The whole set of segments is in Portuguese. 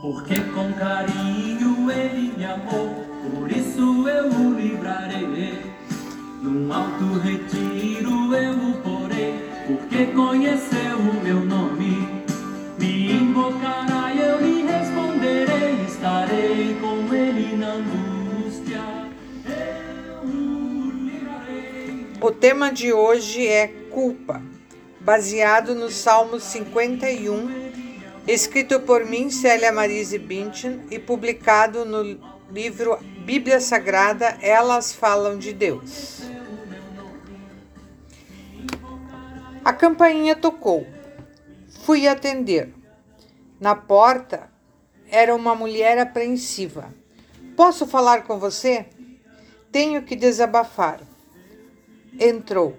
Porque com carinho ele me amou, por isso eu o livrarei. Num alto retiro eu o porei, porque conheceu o meu nome. Me invocará e eu lhe responderei, estarei com ele na angústia. Eu o livrarei. O tema de hoje é culpa, baseado no Salmo 51 escrito por mim, Célia Marise Bündchen, e publicado no livro Bíblia Sagrada, Elas Falam de Deus. A campainha tocou. Fui atender. Na porta era uma mulher apreensiva. Posso falar com você? Tenho que desabafar. Entrou.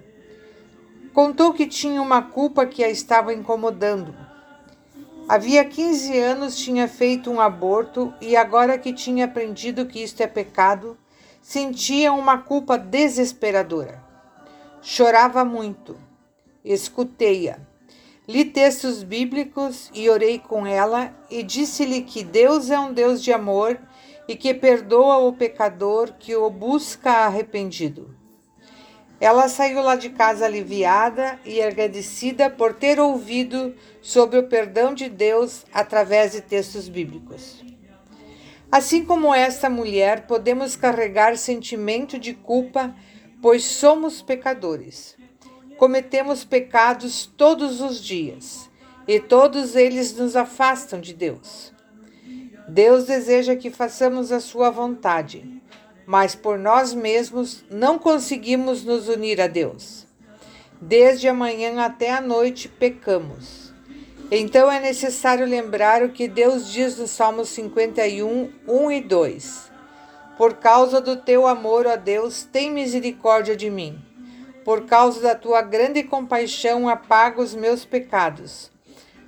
Contou que tinha uma culpa que a estava incomodando Havia 15 anos tinha feito um aborto e agora que tinha aprendido que isto é pecado, sentia uma culpa desesperadora. Chorava muito. Escutei-a. Li textos bíblicos e orei com ela e disse-lhe que Deus é um Deus de amor e que perdoa o pecador que o busca arrependido. Ela saiu lá de casa aliviada e agradecida por ter ouvido sobre o perdão de Deus através de textos bíblicos. Assim como esta mulher, podemos carregar sentimento de culpa, pois somos pecadores. Cometemos pecados todos os dias e todos eles nos afastam de Deus. Deus deseja que façamos a sua vontade mas por nós mesmos não conseguimos nos unir a Deus. Desde a manhã até a noite pecamos. Então é necessário lembrar o que Deus diz no Salmo 51, 1 e 2. Por causa do teu amor, ó Deus, tem misericórdia de mim. Por causa da tua grande compaixão, apaga os meus pecados.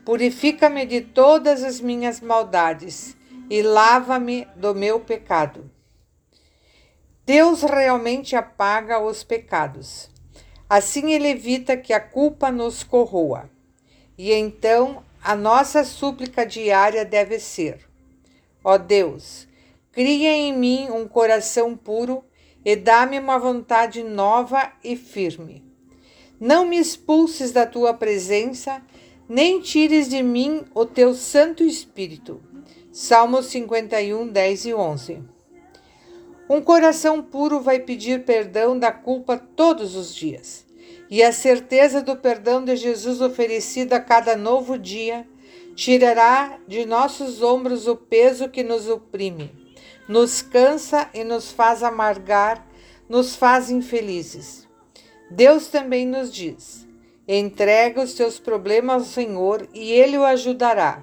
Purifica-me de todas as minhas maldades e lava-me do meu pecado. Deus realmente apaga os pecados. Assim ele evita que a culpa nos corroa. E então a nossa súplica diária deve ser: Ó Deus, cria em mim um coração puro e dá-me uma vontade nova e firme. Não me expulses da tua presença, nem tires de mim o teu Santo Espírito. Salmos 51, 10 e 11. Um coração puro vai pedir perdão da culpa todos os dias. E a certeza do perdão de Jesus oferecido a cada novo dia tirará de nossos ombros o peso que nos oprime, nos cansa e nos faz amargar, nos faz infelizes. Deus também nos diz: entrega os teus problemas ao Senhor e Ele o ajudará.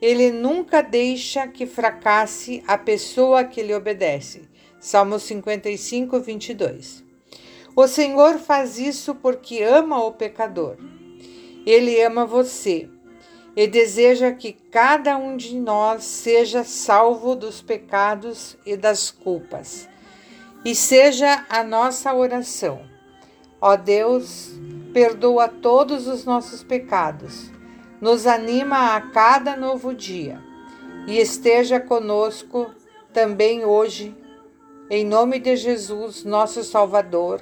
Ele nunca deixa que fracasse a pessoa que lhe obedece. Salmo 55, 22. O Senhor faz isso porque ama o pecador. Ele ama você e deseja que cada um de nós seja salvo dos pecados e das culpas. E seja a nossa oração. Ó Deus, perdoa todos os nossos pecados, nos anima a cada novo dia e esteja conosco também hoje em nome de Jesus, nosso Salvador.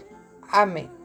Amém.